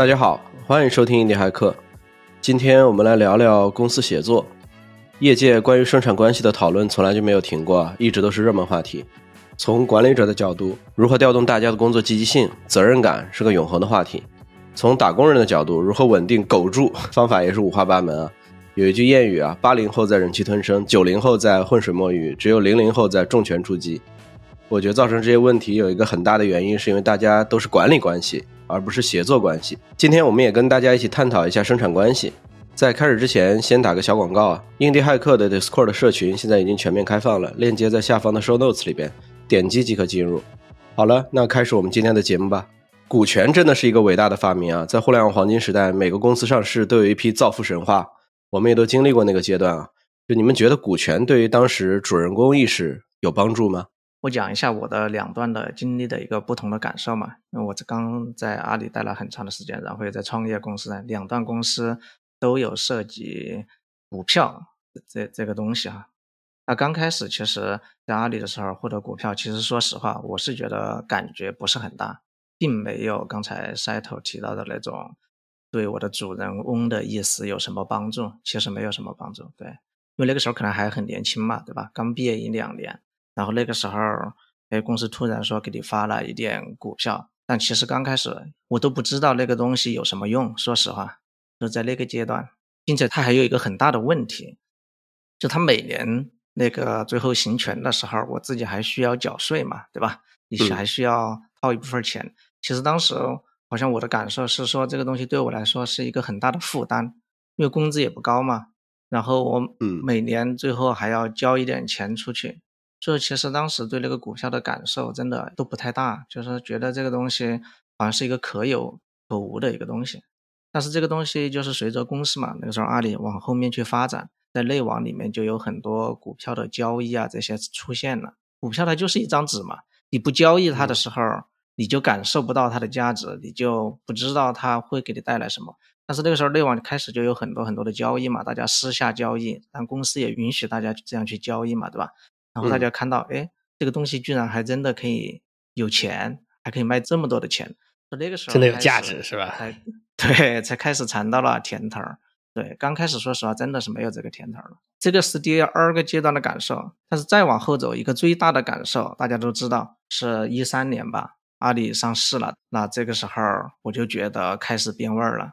大家好，欢迎收听印地骇客。今天我们来聊聊公司协作。业界关于生产关系的讨论从来就没有停过，一直都是热门话题。从管理者的角度，如何调动大家的工作积极性、责任感是个永恒的话题；从打工人的角度，如何稳定苟住，方法也是五花八门啊。有一句谚语啊，八零后在忍气吞声，九零后在浑水摸鱼，只有零零后在重拳出击。我觉得造成这些问题有一个很大的原因，是因为大家都是管理关系，而不是协作关系。今天我们也跟大家一起探讨一下生产关系。在开始之前，先打个小广告啊，印地骇客的 Discord 社群现在已经全面开放了，链接在下方的 Show Notes 里边，点击即可进入。好了，那开始我们今天的节目吧。股权真的是一个伟大的发明啊，在互联网黄金时代，每个公司上市都有一批造富神话。我们也都经历过那个阶段啊，就你们觉得股权对于当时主人公意识有帮助吗？我讲一下我的两段的经历的一个不同的感受嘛，因为我这刚在阿里待了很长的时间，然后又在创业公司，两段公司都有涉及股票这这个东西哈。那刚开始其实，在阿里的时候获得股票，其实说实话，我是觉得感觉不是很大，并没有刚才 Settle 提到的那种。对我的主人翁的意思有什么帮助？其实没有什么帮助，对，因为那个时候可能还很年轻嘛，对吧？刚毕业一两年，然后那个时候，哎，公司突然说给你发了一点股票，但其实刚开始我都不知道那个东西有什么用，说实话，就在那个阶段，并且它还有一个很大的问题，就他每年那个最后行权的时候，我自己还需要缴税嘛，对吧？你还需要掏一部分钱，其实当时。好像我的感受是说，这个东西对我来说是一个很大的负担，因为工资也不高嘛。然后我每年最后还要交一点钱出去，所以其实当时对那个股票的感受真的都不太大，就是觉得这个东西好像是一个可有可无的一个东西。但是这个东西就是随着公司嘛，那个时候阿里往后面去发展，在内网里面就有很多股票的交易啊这些出现了。股票它就是一张纸嘛，你不交易它的时候。你就感受不到它的价值，你就不知道它会给你带来什么。但是那个时候内网开始就有很多很多的交易嘛，大家私下交易，但公司也允许大家这样去交易嘛，对吧？然后大家看到，哎，这个东西居然还真的可以有钱，还可以卖这么多的钱，那个时候真的有价值是吧？对，才开始尝到了甜头儿。对，刚开始说实话真的是没有这个甜头了。这个是第二个阶段的感受，但是再往后走，一个最大的感受，大家都知道是一三年吧。阿里上市了，那这个时候我就觉得开始变味儿了，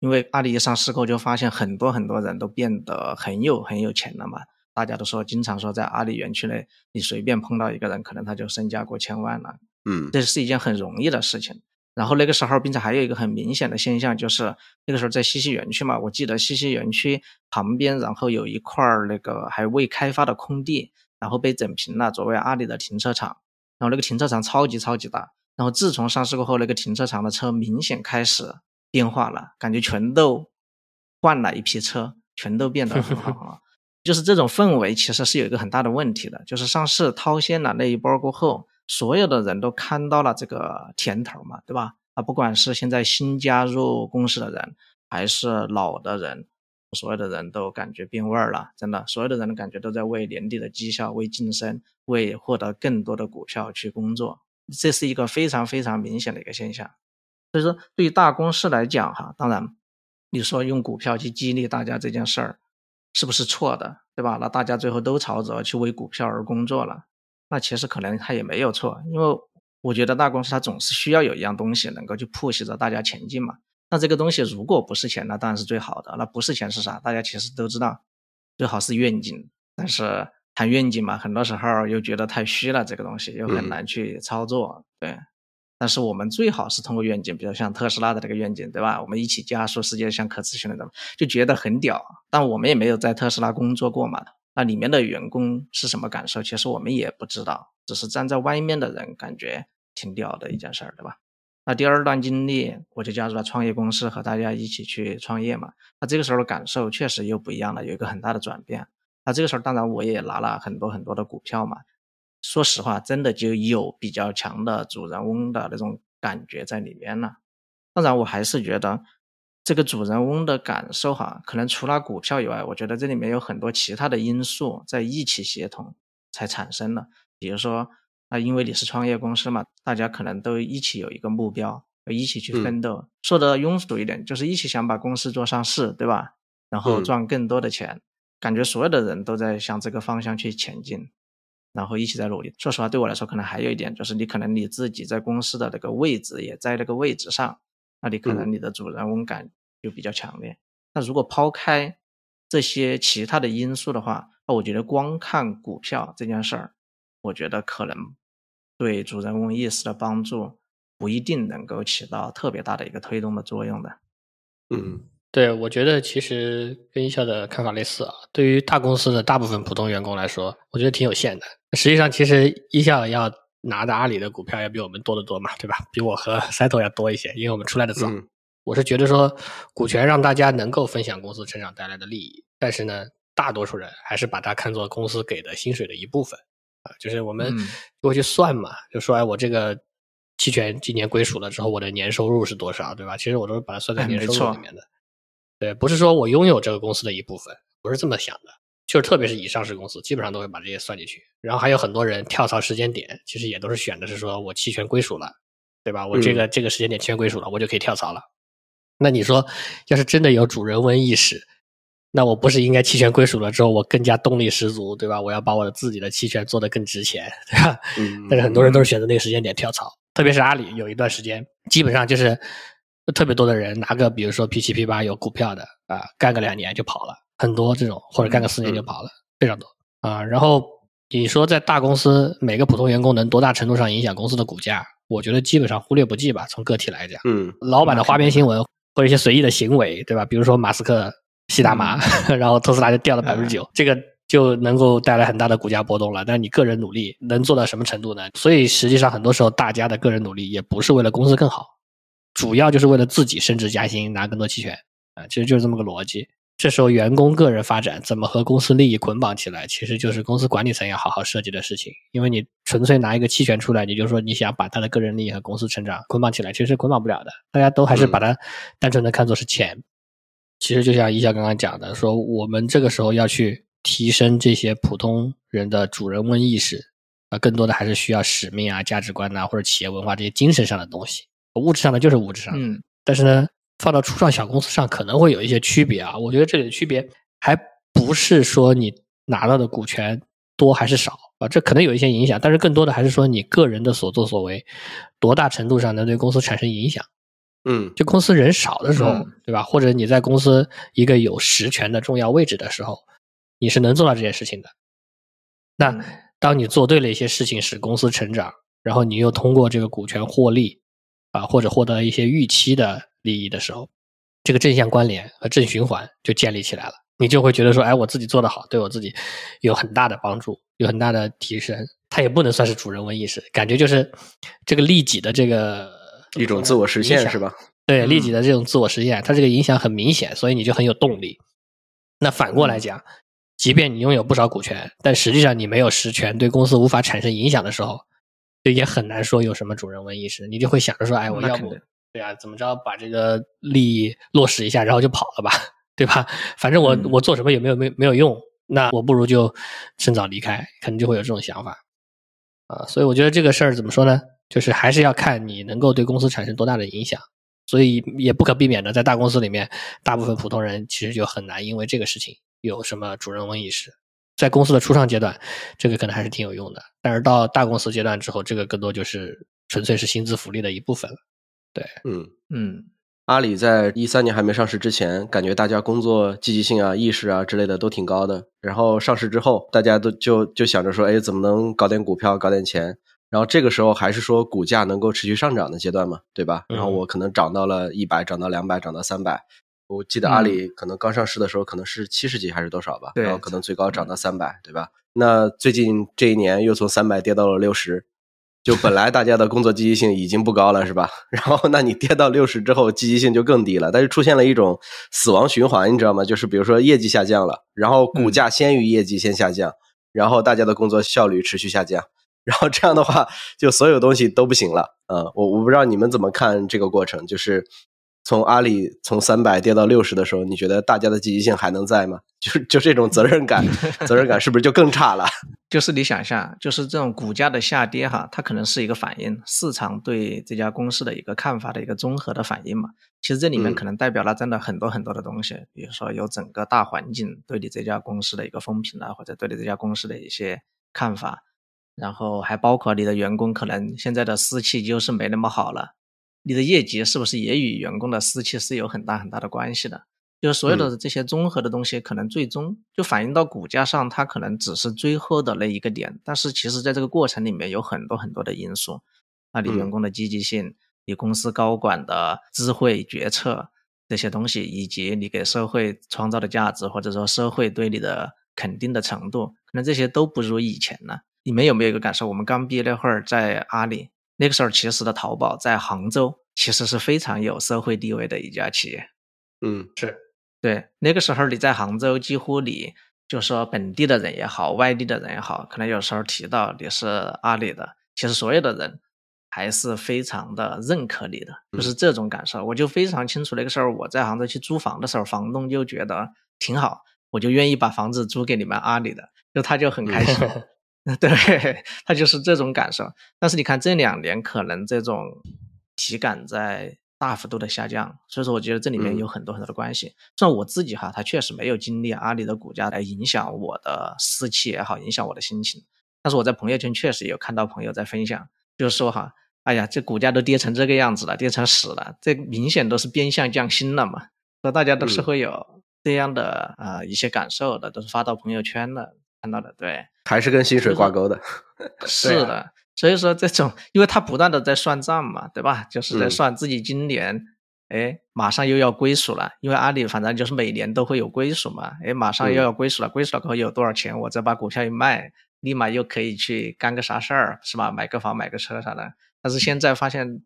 因为阿里一上市后，就发现很多很多人都变得很有很有钱了嘛。大家都说，经常说在阿里园区内，你随便碰到一个人，可能他就身价过千万了。嗯，这是一件很容易的事情。然后那个时候，并且还有一个很明显的现象，就是那个时候在西溪园区嘛，我记得西溪园区旁边，然后有一块那个还未开发的空地，然后被整平了，作为阿里的停车场。然后那个停车场超级超级大。然后自从上市过后，那个停车场的车明显开始变化了，感觉全都换了一批车，全都变得很好了。就是这种氛围其实是有一个很大的问题的，就是上市套现了那一波过后，所有的人都看到了这个甜头嘛，对吧？啊，不管是现在新加入公司的人，还是老的人，所有的人都感觉变味儿了，真的，所有的人的感觉都在为年底的绩效、为晋升、为获得更多的股票去工作。这是一个非常非常明显的一个现象，所以说对于大公司来讲，哈，当然你说用股票去激励大家这件事儿是不是错的，对吧？那大家最后都朝着去为股票而工作了，那其实可能他也没有错，因为我觉得大公司它总是需要有一样东西能够去 push 着大家前进嘛。那这个东西如果不是钱，那当然是最好的。那不是钱是啥？大家其实都知道，最好是愿景，但是。谈愿景嘛，很多时候又觉得太虚了，这个东西又很难去操作。对，但是我们最好是通过愿景，比如像特斯拉的这个愿景，对吧？我们一起加速世界向可持续的，就觉得很屌。但我们也没有在特斯拉工作过嘛，那里面的员工是什么感受？其实我们也不知道，只是站在外面的人感觉挺屌的一件事儿，对吧？那第二段经历，我就加入了创业公司，和大家一起去创业嘛。那这个时候的感受确实又不一样了，有一个很大的转变。那这个时候，当然我也拿了很多很多的股票嘛。说实话，真的就有比较强的主人翁的那种感觉在里面了。当然，我还是觉得这个主人翁的感受哈，可能除了股票以外，我觉得这里面有很多其他的因素在一起协同才产生的。比如说，啊，因为你是创业公司嘛，大家可能都一起有一个目标，一起去奋斗。说的庸俗一点，就是一起想把公司做上市，对吧？然后赚更多的钱，感觉所有的人都在向这个方向去前进，然后一起在努力。说实话，对我来说，可能还有一点就是，你可能你自己在公司的那个位置也在那个位置上，那你可能你的主人翁感就比较强烈。那如果抛开这些其他的因素的话，那我觉得光看股票这件事儿，我觉得可能对主人翁意识的帮助。不一定能够起到特别大的一个推动的作用的。嗯，对，我觉得其实跟一笑的看法类似啊。对于大公司的大部分普通员工来说，我觉得挺有限的。实际上，其实一笑要拿的阿里的股票要比我们多得多嘛，对吧？比我和 Settle 要多一些，因为我们出来的早。我是觉得说，股权让大家能够分享公司成长带来的利益，但是呢，大多数人还是把它看作公司给的薪水的一部分啊。就是我们过去算嘛，就说哎，我这个。期权今年归属了之后，我的年收入是多少，对吧？其实我都是把它算在年收入里面的。对，不是说我拥有这个公司的一部分，不是这么想的。就是特别是以上市公司，基本上都会把这些算进去。然后还有很多人跳槽时间点，其实也都是选的是说我期权归属了，对吧？我这个这个时间点期权归属了，我就可以跳槽了。那你说，要是真的有主人翁意识，那我不是应该期权归属了之后，我更加动力十足，对吧？我要把我的自己的期权做得更值钱，对吧？但是很多人都是选择那个时间点跳槽。特别是阿里有一段时间，基本上就是特别多的人拿个，比如说 P 七 P 八有股票的啊，干个两年就跑了，很多这种，或者干个四年就跑了，非常多啊。然后你说在大公司，每个普通员工能多大程度上影响公司的股价？我觉得基本上忽略不计吧。从个体来讲，嗯，老板的花边新闻或者一些随意的行为，对吧？比如说马斯克吸大麻，然后特斯拉就掉了百分之九，这个。就能够带来很大的股价波动了，但你个人努力能做到什么程度呢？所以实际上很多时候大家的个人努力也不是为了公司更好，主要就是为了自己升职加薪拿更多期权啊，其实就是这么个逻辑。这时候员工个人发展怎么和公司利益捆绑起来，其实就是公司管理层要好好设计的事情。因为你纯粹拿一个期权出来，你就说你想把他的个人利益和公司成长捆绑起来，其实是捆绑不了的。大家都还是把它单纯的看作是钱。其实就像一笑刚刚讲的，说我们这个时候要去。提升这些普通人的主人翁意识啊，更多的还是需要使命啊、价值观呐，或者企业文化这些精神上的东西。物质上的就是物质上，嗯。但是呢，放到初创小公司上可能会有一些区别啊。我觉得这里的区别还不是说你拿到的股权多还是少啊，这可能有一些影响，但是更多的还是说你个人的所作所为多大程度上能对公司产生影响。嗯，就公司人少的时候，对吧？或者你在公司一个有实权的重要位置的时候。你是能做到这件事情的。那当你做对了一些事情，使公司成长，然后你又通过这个股权获利啊，或者获得一些预期的利益的时候，这个正向关联和正循环就建立起来了。你就会觉得说，哎，我自己做得好，对我自己有很大的帮助，有很大的提升。它也不能算是主人翁意识，感觉就是这个利己的这个一种自我实现，是吧？对，利己的这种自我实现，它这个影响很明显，所以你就很有动力。那反过来讲。即便你拥有不少股权，但实际上你没有实权，对公司无法产生影响的时候，就也很难说有什么主人翁意识。你就会想着说，哎，我要不，对啊，怎么着把这个利益落实一下，然后就跑了吧，对吧？反正我我做什么也没有没没有用，那我不如就趁早离开，可能就会有这种想法啊。所以我觉得这个事儿怎么说呢？就是还是要看你能够对公司产生多大的影响。所以也不可避免的，在大公司里面，大部分普通人其实就很难因为这个事情。有什么主人翁意识，在公司的初创阶段，这个可能还是挺有用的。但是到大公司阶段之后，这个更多就是纯粹是薪资福利的一部分了。对，嗯嗯。阿里在一三年还没上市之前，感觉大家工作积极性啊、意识啊之类的都挺高的。然后上市之后，大家都就就想着说，哎，怎么能搞点股票、搞点钱？然后这个时候还是说股价能够持续上涨的阶段嘛，对吧？然后我可能涨到了一百，涨到两百，涨到三百。我记得阿里可能刚上市的时候可能是七十几还是多少吧，然后可能最高涨到三百，对吧？那最近这一年又从三百跌到了六十，就本来大家的工作积极性已经不高了，是吧？然后那你跌到六十之后，积极性就更低了，但是出现了一种死亡循环，你知道吗？就是比如说业绩下降了，然后股价先于业绩先下降，然后大家的工作效率持续下降，然后这样的话就所有东西都不行了。嗯，我我不知道你们怎么看这个过程，就是。从阿里从三百跌到六十的时候，你觉得大家的积极性还能在吗？就就这种责任感，责任感是不是就更差了？就是你想象，就是这种股价的下跌哈，它可能是一个反应，市场对这家公司的一个看法的一个综合的反应嘛。其实这里面可能代表了真的很多很多的东西，比如说有整个大环境对你这家公司的一个风评啊，或者对你这家公司的一些看法，然后还包括你的员工可能现在的士气就是没那么好了，你的业绩是不是也与员工的士气是有很大很大的关系的？就是所有的这些综合的东西，可能最终就反映到股价上，它可能只是最后的那一个点，但是其实在这个过程里面有很多很多的因素，啊，你员工的积极性。你公司高管的智慧决策这些东西，以及你给社会创造的价值，或者说社会对你的肯定的程度，可能这些都不如以前了。你们有没有一个感受？我们刚毕业那会儿在阿里，那个时候其实的淘宝在杭州其实是非常有社会地位的一家企业。嗯，是对。那个时候你在杭州，几乎你就说本地的人也好，外地的人也好，可能有时候提到你是阿里的，其实所有的人。还是非常的认可你的，就是这种感受，我就非常清楚。那个时候我在杭州去租房的时候，房东就觉得挺好，我就愿意把房子租给你们阿里的，就他就很开心。对他就是这种感受。但是你看这两年，可能这种体感在大幅度的下降，所以说我觉得这里面有很多很多的关系。像我自己哈，他确实没有经历阿里的股价来影响我的士气也好，影响我的心情。但是我在朋友圈确实有看到朋友在分享，就是说哈。哎呀，这股价都跌成这个样子了，跌成屎了，这明显都是变相降薪了嘛。所以大家都是会有这样的啊一些感受的，都是发到朋友圈的看到的。对，还是跟薪水挂钩的。是的，所以说这种，因为他不断的在算账嘛，对吧？就是在算自己今年，哎，马上又要归属了，因为阿里反正就是每年都会有归属嘛。哎，马上又要归属了，归属了过后有多少钱，我再把股票一卖，立马又可以去干个啥事儿，是吧？买个房、买个车啥的。但是现在发现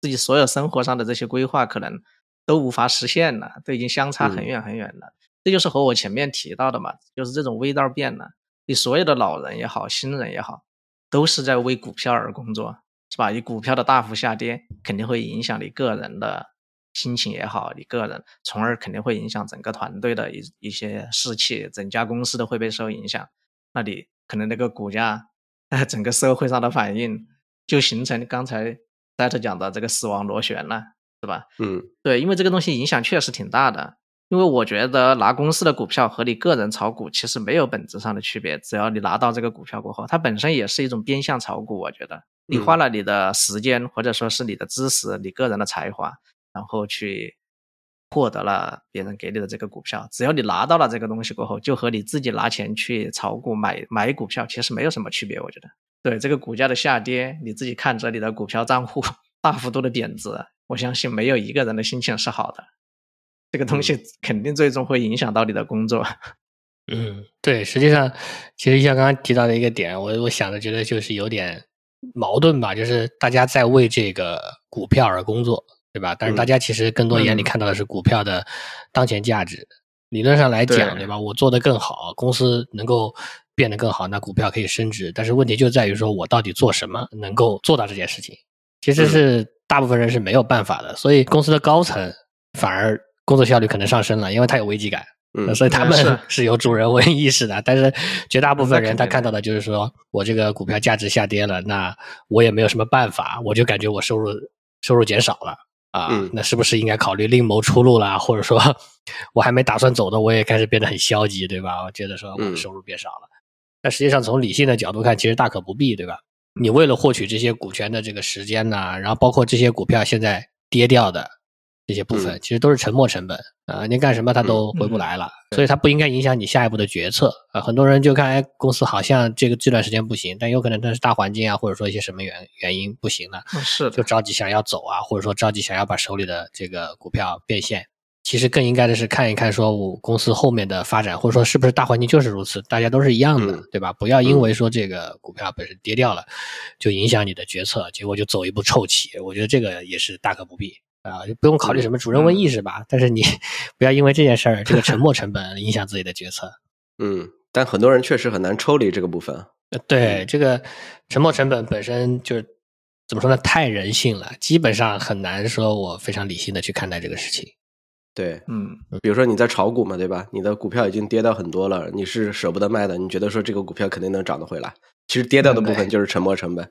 自己所有生活上的这些规划可能都无法实现了，都已经相差很远很远了。这就是和我前面提到的嘛，就是这种味道变了。你所有的老人也好，新人也好，都是在为股票而工作，是吧？你股票的大幅下跌，肯定会影响你个人的心情也好，你个人，从而肯定会影响整个团队的一一些士气，整家公司都会被受影响。那你可能那个股价，整个社会上的反应。就形成刚才戴特讲的这个死亡螺旋了，是吧？嗯，对，因为这个东西影响确实挺大的。因为我觉得拿公司的股票和你个人炒股其实没有本质上的区别，只要你拿到这个股票过后，它本身也是一种变相炒股。我觉得你花了你的时间或者说是你的知识、你个人的才华，然后去获得了别人给你的这个股票，只要你拿到了这个东西过后，就和你自己拿钱去炒股买买股票其实没有什么区别。我觉得。对这个股价的下跌，你自己看着你的股票账户 大幅度的贬值，我相信没有一个人的心情是好的。这个东西肯定最终会影响到你的工作。嗯，对，实际上，其实像刚刚提到的一个点，我我想的觉得就是有点矛盾吧，就是大家在为这个股票而工作，对吧？但是大家其实更多眼里看到的是股票的当前价值。理论上来讲，对吧？我做得更好，公司能够。变得更好，那股票可以升值，但是问题就在于说我到底做什么能够做到这件事情，其实是大部分人是没有办法的，所以公司的高层反而工作效率可能上升了，因为他有危机感，嗯，所以他们 是有主人翁意识的。但是绝大部分人他看到的就是说我这个股票价值下跌了，那我也没有什么办法，我就感觉我收入收入减少了啊，那是不是应该考虑另谋出路了？或者说 我还没打算走的，我也开始变得很消极，对吧？我觉得说我的收入变少了。但实际上，从理性的角度看，其实大可不必，对吧？你为了获取这些股权的这个时间呢，然后包括这些股票现在跌掉的这些部分，其实都是沉没成本啊！你干什么它都回不来了，所以它不应该影响你下一步的决策啊！很多人就看，哎，公司好像这个这段时间不行，但有可能它是大环境啊，或者说一些什么原原因不行了，是就着急想要走啊，或者说着急想要把手里的这个股票变现。其实更应该的是看一看，说我公司后面的发展，或者说是不是大环境就是如此，大家都是一样的，对吧？不要因为说这个股票本身跌掉了，就影响你的决策，结果就走一步臭棋。我觉得这个也是大可不必啊，就不用考虑什么主人翁意识吧。但是你 不要因为这件事儿，这个沉没成本影响自己的决策。嗯，但很多人确实很难抽离这个部分。对，这个沉没成本本身就是怎么说呢？太人性了，基本上很难说我非常理性的去看待这个事情。对，嗯，比如说你在炒股嘛，对吧？你的股票已经跌到很多了，你是舍不得卖的，你觉得说这个股票肯定能涨得回来。其实跌掉的部分就是沉没成本。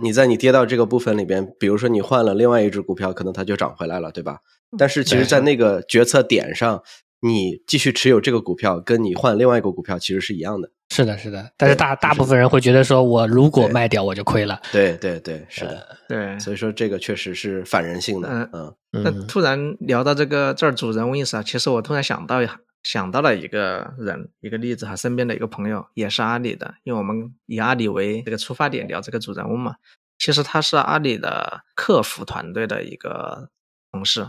你在你跌到这个部分里边，比如说你换了另外一只股票，可能它就涨回来了，对吧？但是其实，在那个决策点上，你继续持有这个股票，跟你换另外一个股票其实是一样的。是的，是的。但是大大部分人会觉得说，我如果卖掉，我就亏了。对对对，是的，对。所以说这个确实是反人性的。嗯嗯。那突然聊到这个这儿主人翁意识啊，其实我突然想到想到了一个人一个例子哈，身边的一个朋友也是阿里的，因为我们以阿里为这个出发点聊这个主人翁嘛。其实他是阿里的客服团队的一个同事。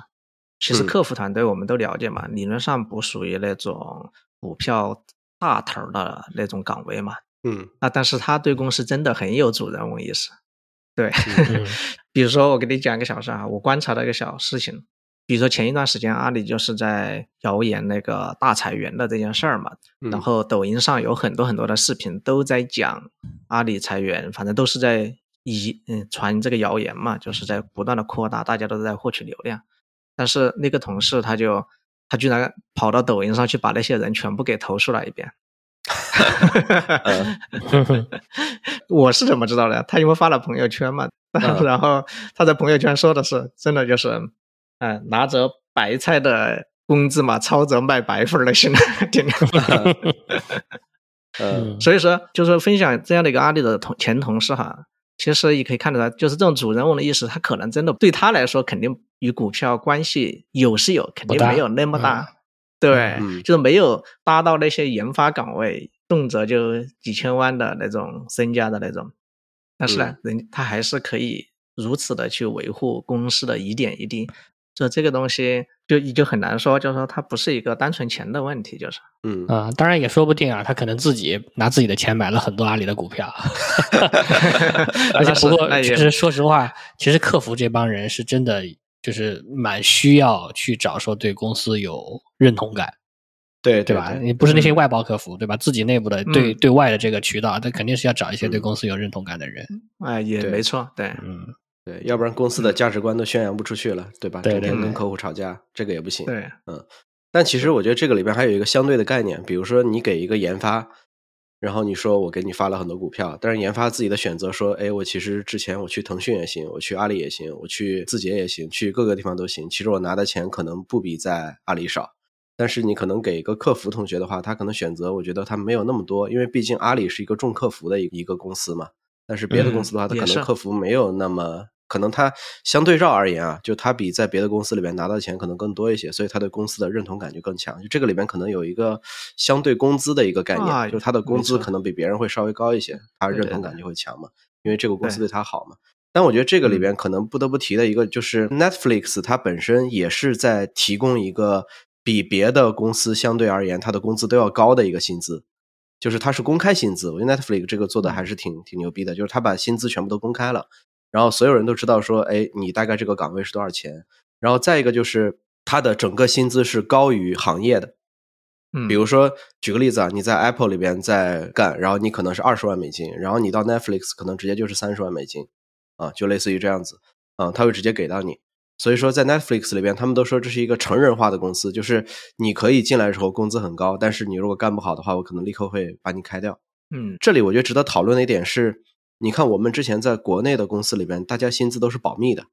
其实客服团队我们都了解嘛，理论上不属于那种股票大头的那种岗位嘛。嗯，啊，但是他对公司真的很有主人翁意识。对，比如说我给你讲一个小事啊，我观察到一个小事情，比如说前一段时间阿里就是在谣言那个大裁员的这件事儿嘛，然后抖音上有很多很多的视频都在讲阿里裁员，反正都是在以嗯传这个谣言嘛，就是在不断的扩大，大家都在获取流量。但是那个同事他就他居然跑到抖音上去把那些人全部给投诉了一遍，我是怎么知道的？他因为发了朋友圈嘛，然后他在朋友圈说的是真的就是，嗯，拿着白菜的工资嘛，操着卖白粉的心，天天 嗯，所以说就是分享这样的一个阿里的同前同事哈。其实也可以看得到，就是这种主人翁的意识，他可能真的对他来说，肯定与股票关系有是有，肯定没有那么大。对，就是没有搭到那些研发岗位，动辄就几千万的那种身家的那种。但是呢，人他还是可以如此的去维护公司的一点一滴。就这个东西，就你就很难说，就是说它不是一个单纯钱的问题，就是，嗯。啊，当然也说不定啊，他可能自己拿自己的钱买了很多阿里的股票，而且不过其实说实话，其实客服这帮人是真的就是蛮需要去找说对公司有认同感，对对吧？你不是那些外包客服对吧？自己内部的对对外的这个渠道，他肯定是要找一些对公司有认同感的人，哎，也没错，对，嗯。对，要不然公司的价值观都宣扬不出去了，对吧？整天跟客户吵架，这个也不行。对，嗯。但其实我觉得这个里边还有一个相对的概念，比如说你给一个研发，然后你说我给你发了很多股票，但是研发自己的选择说，哎，我其实之前我去腾讯也行，我去阿里也行，我去字节也行，去各个地方都行。其实我拿的钱可能不比在阿里少，但是你可能给一个客服同学的话，他可能选择，我觉得他没有那么多，因为毕竟阿里是一个重客服的一一个公司嘛。但是别的公司的话，他可能客服没有那么。可能他相对照而言啊，就他比在别的公司里边拿到钱可能更多一些，所以他对公司的认同感就更强。就这个里边可能有一个相对工资的一个概念，就是他的工资可能比别人会稍微高一些，他认同感就会强嘛，因为这个公司对他好嘛。但我觉得这个里边可能不得不提的一个就是 Netflix，它本身也是在提供一个比别的公司相对而言它的工资都要高的一个薪资，就是它是公开薪资。我觉得 Netflix 这个做的还是挺挺牛逼的，就是他把薪资全部都公开了。然后所有人都知道说，哎，你大概这个岗位是多少钱？然后再一个就是他的整个薪资是高于行业的。嗯，比如说举个例子啊，你在 Apple 里边在干，然后你可能是二十万美金，然后你到 Netflix 可能直接就是三十万美金，啊，就类似于这样子，啊，他会直接给到你。所以说在 Netflix 里边，他们都说这是一个成人化的公司，就是你可以进来的时候工资很高，但是你如果干不好的话，我可能立刻会把你开掉。嗯，这里我觉得值得讨论的一点是。你看，我们之前在国内的公司里边，大家薪资都是保密的，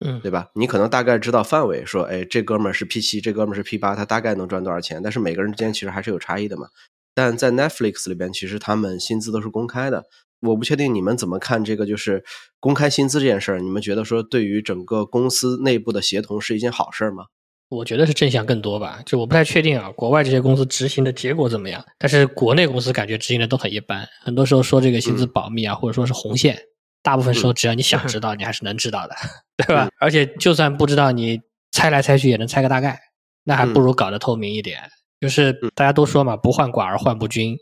嗯，对吧？你可能大概知道范围，说，哎，这哥们儿是 P 七，这哥们儿是 P 八，他大概能赚多少钱？但是每个人之间其实还是有差异的嘛。但在 Netflix 里边，其实他们薪资都是公开的。我不确定你们怎么看这个，就是公开薪资这件事儿，你们觉得说对于整个公司内部的协同是一件好事吗？我觉得是正向更多吧，就我不太确定啊，国外这些公司执行的结果怎么样？但是国内公司感觉执行的都很一般，很多时候说这个薪资保密啊，或者说是红线，大部分时候只要你想知 道，你还是能知道的，对吧？而且就算不知道，你猜来猜去也能猜个大概，那还不如搞得透明一点。就是大家都说嘛，不患寡而患不均，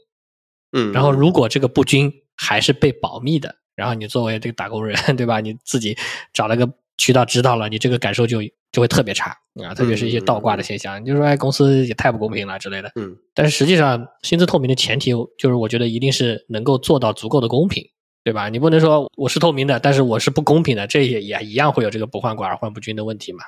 嗯，然后如果这个不均还是被保密的，然后你作为这个打工人，对吧？你自己找了个渠道知道了，你这个感受就。就会特别差啊，特别是一些倒挂的现象，你就说哎，公司也太不公平了之类的。嗯，但是实际上，薪资透明的前提就是，我觉得一定是能够做到足够的公平，对吧？你不能说我是透明的，但是我是不公平的，这也也一样会有这个不患寡而患不均的问题嘛。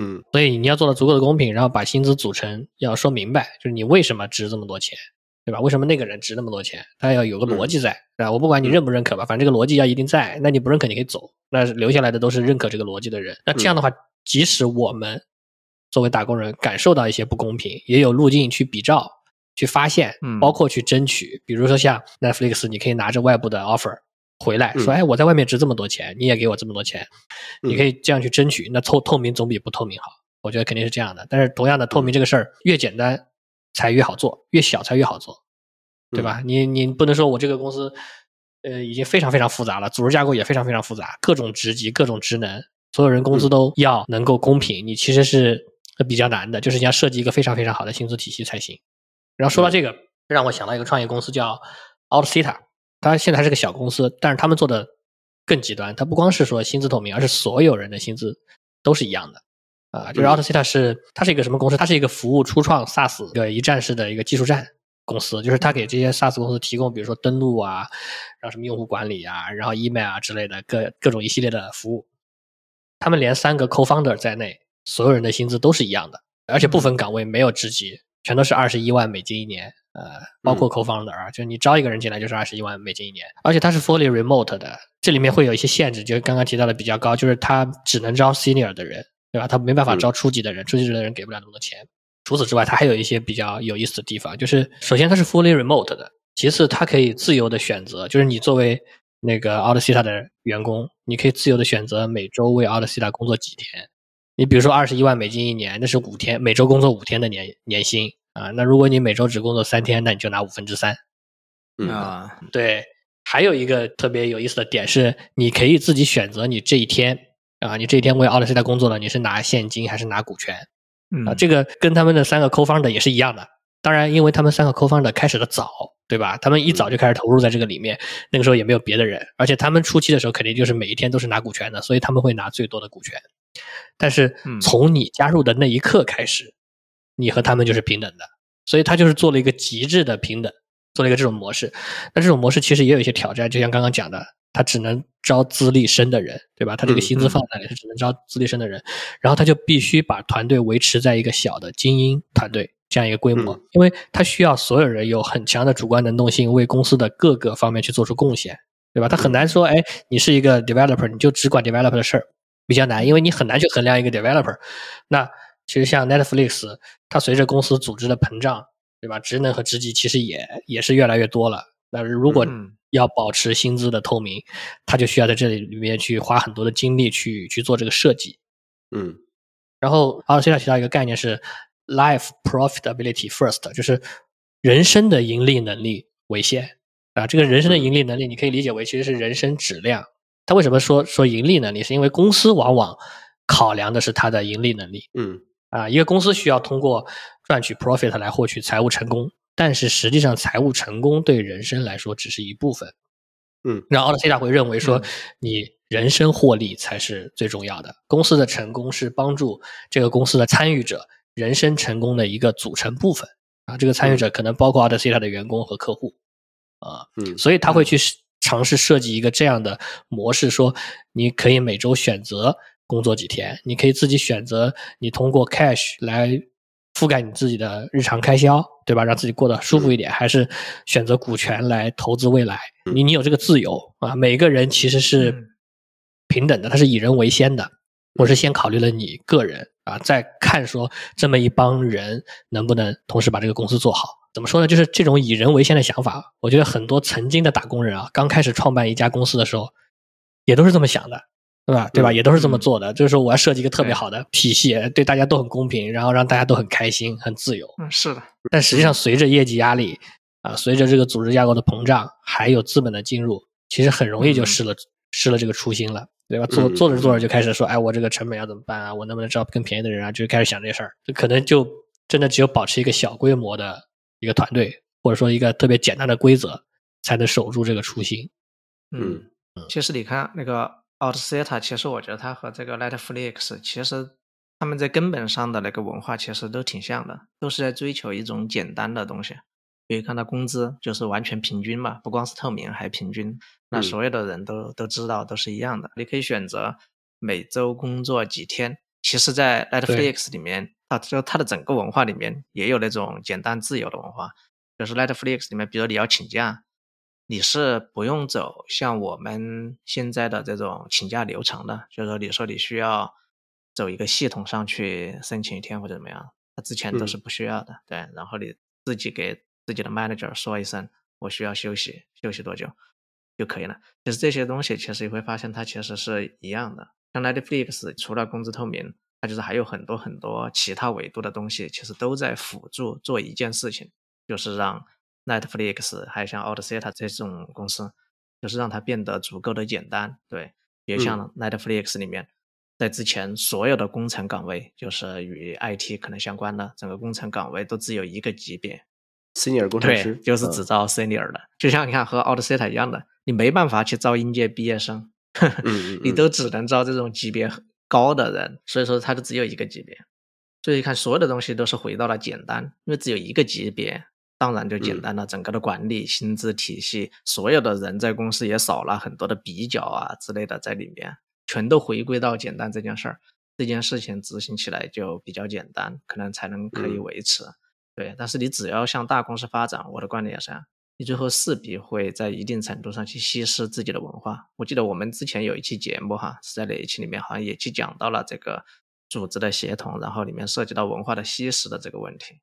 嗯所以你要做到足够的公平，然后把薪资组成要说明白，就是你为什么值这么多钱，对吧？为什么那个人值那么多钱？他要有个逻辑在，对吧？我不管你认不认可吧，反正这个逻辑要一定在。那你不认可，你可以走，那留下来的都是认可这个逻辑的人。那这样的话，即使我们作为打工人感受到一些不公平，也有路径去比照、去发现，嗯包括去争取。比如说像 Netflix，你可以拿着外部的 offer 回来说，嗯哎，我在外面值这么多钱，你也给我这么多钱，你可以这样去争取。那透透明总比不透明好，我觉得肯定是这样的。但是同样的，透明这个事儿越简单才越好做，越小才越好做，对吧？你你不能说我这个公司，呃，已经非常非常复杂了，组织架构也非常非常复杂，各种职级、各种职能，所有人工资都要能够公平，你其实是比较难的，就是你要设计一个非常非常好的薪资体系才行。然后说到这个，让我想到一个创业公司叫 OutSita，它现在还是个小公司，但是他们做的更极端，它不光是说薪资透明，而是所有人的薪资都是一样的。啊，就是嗯 OutSita 是它是一个什么公司？它是一个服务初创 SaaS 一个一站式的一个技术站公司，就是它给这些 SaaS 公司提供，比如说登录啊，然后什么用户管理啊，然后 email 啊之类的各各种一系列的服务。他们连三个 co-founder 在内，所有人的薪资都是一样的，而且不分岗位，没有职级，全都是二十一万美金一年。呃，包括 co-founder 啊，就是你招一个人进来就是二十一万美金一年，而且它是 fully remote 的，这里面会有一些限制，就是刚刚提到的比较高，就是它只能招 senior 的人，对吧？他没办法招初级的人，初级的人给不了那么多钱。除此之外，它还有一些比较有意思的地方，就是首先它是 fully remote 的，其次它可以自由的选择，就是你作为那个 OutSita 的员工，你可以自由的选择每周为 OutSita 工作几天。你比如说二十一万美金一年，那是五天，每周工作五天的年年薪啊。那如果你每周只工作三天，那你就拿五分之三。嗯啊，对，还有一个特别有意思的点是，你可以自己选择你这一天啊，你这一天为 OutSita 工作了，你是拿现金还是拿股权？嗯啊，这个跟他们的三个 co-founder 也是一样的。当然，因为他们三个 co-founder 开始的早，对吧？他们一早就开始投入在这个里面，那个时候也没有别的人，而且他们初期的时候肯定就是每一天都是拿股权的，所以他们会拿最多的股权。但是嗯从你加入的那一刻开始，你和他们就是平等的，所以他就是做了一个极致的平等，做了一个这种模式。那这种模式其实也有一些挑战，就像刚刚讲的，他只能招资历深的人，对吧？他这个薪资放在那里是只能招资历深的人，然后他就必须把团队维持在一个小的精英团队这样一个规模，嗯因为他需要所有人有很强的主观能动性，为公司的各个方面去做出贡献，对吧？他很难说，哎，你是一个 developer，你就只管 developer 的事儿，比较难，因为你很难去衡量一个 developer。那其实像 Netflix，它随着公司组织的膨胀，对吧？职能和职级其实也也是越来越多了。那如果嗯要保持薪资的透明，他就需要在这里里面去花很多的精力去去做这个设计。嗯然后阿尔西亚提到一个概念是 life profitability first，就是人生的盈利能力为先啊。这个人生的盈利能力，你可以理解为其实是人生质量。他为什么说说盈利能力？是因为公司往往考量的是它的盈利能力嗯啊。一个公司需要通过赚取 profit 来获取财务成功，但是实际上财务成功对人生来说只是一部分。嗯，然后奥德西达会认为说嗯，你人生获利才是最重要的。公司的成功是帮助这个公司的参与者人生成功的一个组成部分啊。这个参与者可能包括奥德西达的员工和客户啊，嗯所以他会去尝试设计一个这样的模式，说你可以每周选择工作几天，你可以自己选择你通过 cash 来覆盖你自己的日常开销，对吧？让自己过得舒服一点，还是选择股权来投资未来？嗯你你有这个自由啊。每个人其实是嗯平等的，他是以人为先的。我是先考虑了你个人啊，再看说这么一帮人能不能同时把这个公司做好。怎么说呢？就是这种以人为先的想法，我觉得很多曾经的打工人啊，刚开始创办一家公司的时候，也都是这么想的，对吧？对吧？嗯也都是这么做的，就是说我要设计一个特别好的体系，对大家都很公平，然后让大家都很开心、很自由。嗯，是的，但实际上，随着业绩压力啊，随着这个组织架构的膨胀，还有资本的进入，其实很容易就嗯失了、失了这个初心了，对吧？做嗯做着做着就开始说，哎，我这个成本要怎么办啊？我能不能招更便宜的人啊？就开始想这事儿，就可能就真的只有保持一个小规模的一个团队，或者说一个特别简单的规则，才能守住这个初心。嗯其实你看那个 OutSeta，其实我觉得它和这个 Netflix 其实他们在根本上的那个文化其实都挺像的，都是在追求一种简单的东西。比如看到工资就是完全平均嘛，不光是透明还平均，那嗯所有的人都都知道都是一样的。你可以选择每周工作几天。其实，在 Netflix 里面，它就它的整个文化里面也有那种简单自由的文化，就是 Netflix 里面，比如你要请假，你是不用走像我们现在的这种请假流程的，就是说你说你需要走一个系统上去申请一天或者怎么样，他之前都是不需要的，对，然后你自己给自己的 manager 说一声，我需要休息，休息多久就可以了。其实这些东西其实你会发现它其实是一样的，像 Netflix 除了工资透明，它就是还有很多很多其他维度的东西，其实都在辅助做一件事情，就是让 Netflix 还有像 Outseta 这种公司，就是让它变得足够的简单。对，比如像 Netflix 里面，在之前所有的工程岗位，就是与 IT 可能相关的整个工程岗位都只有一个级别，senior 工程师对，就是嗯只招 senior 的。就像你看和 Outseta 一样的，你没办法去招应届毕业生，你嗯都只能招这种级别高的人，所以说它就只有一个级别。所以你看，所有的东西都是回到了简单，因为只有一个级别，当然就简单了。整个的管理、薪资体系，所有的人在公司也少了很多的比较啊之类的在里面，全都回归到简单这件事儿。这件事情执行起来就比较简单，可能才能可以嗯维持。对，但是你只要向大公司发展，我的观点也是，你最后势必会在一定程度上去稀释自己的文化。我记得我们之前有一期节目哈，是在哪一期里面好像也去讲到了这个组织的协同，然后里面涉及到文化的稀释的这个问题。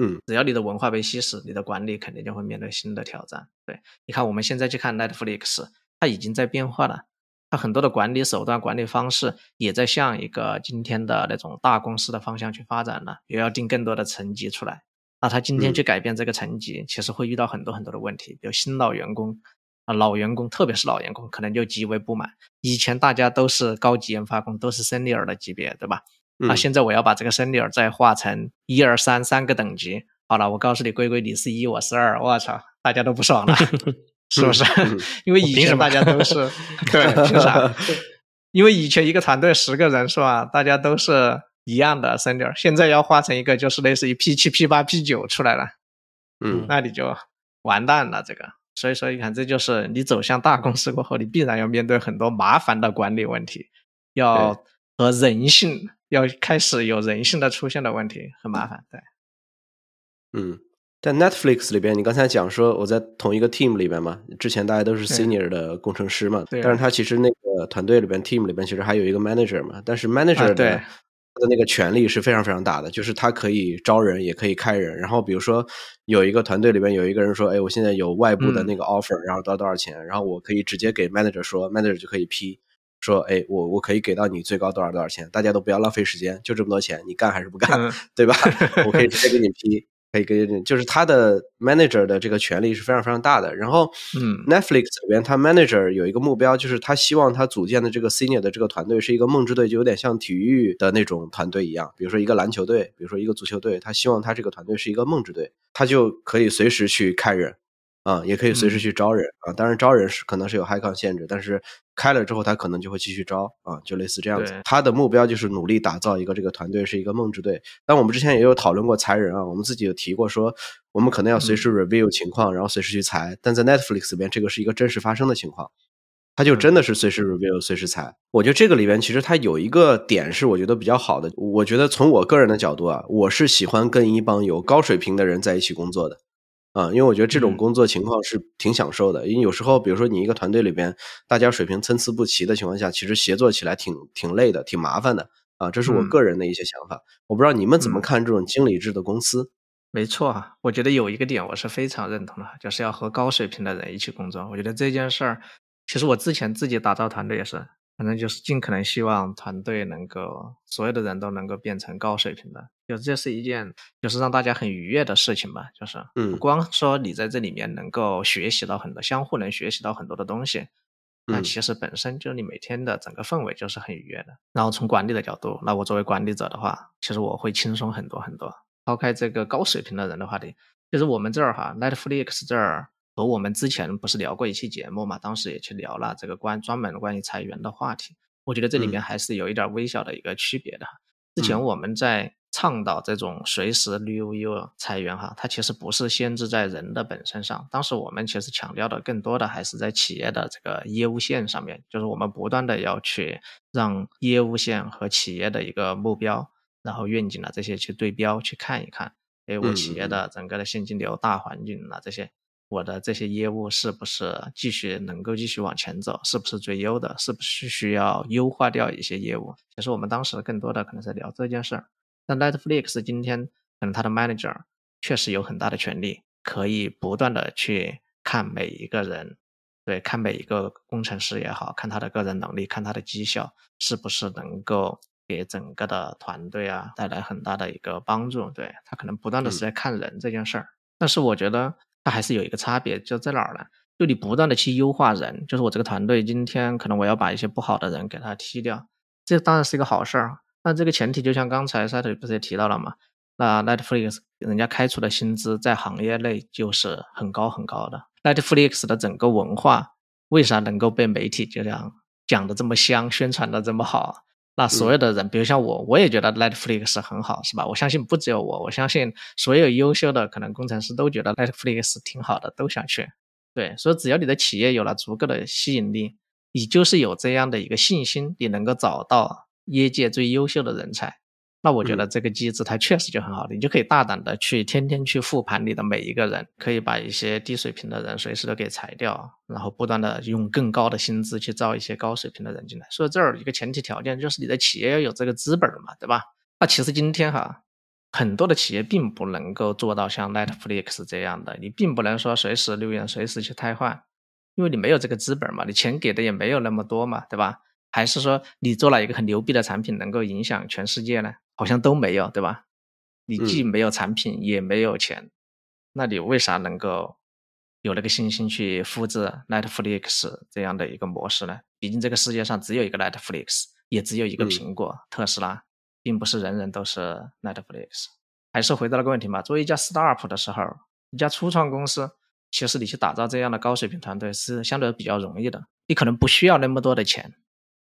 嗯只要你的文化被稀释，你的管理肯定就会面对新的挑战。对，你看我们现在去看 Netflix，它已经在变化了，它很多的管理手段、管理方式也在向一个今天的那种大公司的方向去发展了，也要定更多的层级出来。那他今天嗯去改变这个层级，其实会遇到很多很多的问题，比如新老员工啊，老员工，特别是老员工，可能就极为不满。以前大家都是高级研发工，都是 senior 的级别，对吧？啊，嗯现在我要把这个 senior 再划成一二三三个等级。好了，我告诉你，龟龟你是一，我是二，我操，大家都不爽了，是不是？嗯因为以前大家都是 对，凭啥？因为以前一个团队十个人是吧？大家都是一样的 senior，现在要划成一个就是类似于 P 七、P 八、P 九出来了，嗯那你就完蛋了。这个，所以说你看，这就是你走向大公司过后，你必然要面对很多麻烦的管理问题，要和人性要开始有人性的出现的问题，很麻烦。对，嗯，在 Netflix 里边，你刚才讲说我在同一个 team 里边嘛，之前大家都是 senior 的工程师嘛，对但是他其实那个团队里边 team 里边其实还有一个 manager 嘛，但是 manager 的、他的那个权力是非常非常大的，就是他可以招人，也可以开人。然后比如说有一个团队里边有一个人说，哎，我现在有外部的嗯那个 offer，、然后多少多少钱，然后我可以直接给 manager 说，manager 就可以批。说，哎，我我可以给到你最高多少多少钱，大家都不要浪费时间，就这么多钱，你干还是不干？嗯对吧？我可以 直接给你批，可以给你，就是他的 manager 的这个权力是非常非常大的。然后，嗯，Netflix 里边他 manager 有一个目标，就是他希望他组建的这个 senior 的这个团队是一个梦之队，就有点像体育的那种团队一样，比如说一个篮球队，比如说一个足球队，他希望他这个团队是一个梦之队，他就可以随时去开人。啊、也可以随时嗯去招人啊，当然招人是可能是有 high 抗限制，但是开了之后他可能就会继续招啊，就类似这样子。他的目标就是努力打造一个这个团队是一个梦之队。但我们之前也有讨论过裁人啊，我们自己有提过说，我们可能要随时 review 情况，然后随时去裁。但在 Netflix 里边，这个是一个真实发生的情况，他就真的是随时 review 随时裁。我觉得这个里边其实它有一个点是我觉得比较好的，我觉得从我个人的角度啊，我是喜欢跟一帮有高水平的人在一起工作的。啊，因为我觉得这种嗯工作情况是挺享受的，因为有时候，比如说你一个团队里边大家水平参差不齐的情况下，其实协作起来挺挺累的，挺麻烦的啊。这是我嗯个人的一些想法，我不知道你们怎么嗯看这种经理制的公司？没错啊，我觉得有一个点我是非常认同的，就是要和高水平的人一起工作。我觉得这件事儿，其实我之前自己打造团队也是，反正就是尽可能希望团队能够所有的人都能够变成高水平的，就这是一件就是让大家很愉悦的事情吧。就是嗯不光说你在这里面能够学习到很多，相互能学习到很多的东西，那嗯其实本身就你每天的整个氛围就是很愉悦的。然后从管理的角度，那我作为管理者的话，其实我会轻松很多很多。抛开这个高水平的人的话题，就是我们这儿哈，Netflix 这儿和我们之前不是聊过一期节目嘛，当时也去聊了这个关专门关于裁员的话题。我觉得这里面还是有一点微小的一个区别的。之前嗯我们在倡导这种随时 review 裁员哈，它其实不是限制在人的本身上。当时我们其实强调的更多的还是在企业的这个业务线上面，就是我们不断的要去让业务线和企业的一个目标，然后愿景啊这些去对标去看一看，哎，我企业的整个的现金流大环境啊这些，我的这些业务是不是继续能够继续往前走，是不是最优的，是不是需要优化掉一些业务？其实我们当时更多的可能是聊这件事儿。但 Netflix 今天可能他的 manager 确实有很大的权利，可以不断的去看每一个人，对，看每一个工程师也好看他的个人能力，看他的绩效是不是能够给整个的团队啊带来很大的一个帮助。对他可能不断的是在看人这件事儿，但是我觉得他还是有一个差别，就在哪儿呢？就你不断的去优化人，就是我这个团队今天可能我要把一些不好的人给他踢掉，这当然是一个好事儿。那这个前提就像刚才赛特不是也提到了嘛？那 Netflix 人家开出的薪资在行业内就是很高很高的。Netflix 的整个文化为啥能够被媒体就这样讲的这么香，宣传的这么好？那所有的人，比如像我，我也觉得 Netflix 很好，是吧？我相信不只有我，我相信所有优秀的可能工程师都觉得 Netflix 挺好的，都想去。对，所以只要你的企业有了足够的吸引力，你就是有这样的一个信心，你能够找到。业界最优秀的人才，那我觉得这个机制它确实就很好，你就可以大胆的去天天去复盘你的每一个人，可以把一些低水平的人随时都给裁掉，然后不断的用更高的薪资去招一些高水平的人进来。所以这儿一个前提条件就是你的企业要有这个资本嘛，对吧？那其实今天哈，很多的企业并不能够做到像 Netflix 这样的，你并不能说随时留言随时去汰换，因为你没有这个资本嘛，你钱给的也没有那么多嘛，对吧？还是说你做了一个很牛逼的产品，能够影响全世界呢？好像都没有，对吧？你既没有产品，也没有钱，那你为啥能够有那个信心去复制 Netflix 这样的一个模式呢？毕竟这个世界上只有一个 Netflix，也只有一个苹果、特斯拉，并不是人人都是 Netflix。还是回到那个问题嘛，作为一家 startup 的时候，一家初创公司，其实你去打造这样的高水平团队是相对比较容易的，你可能不需要那么多的钱。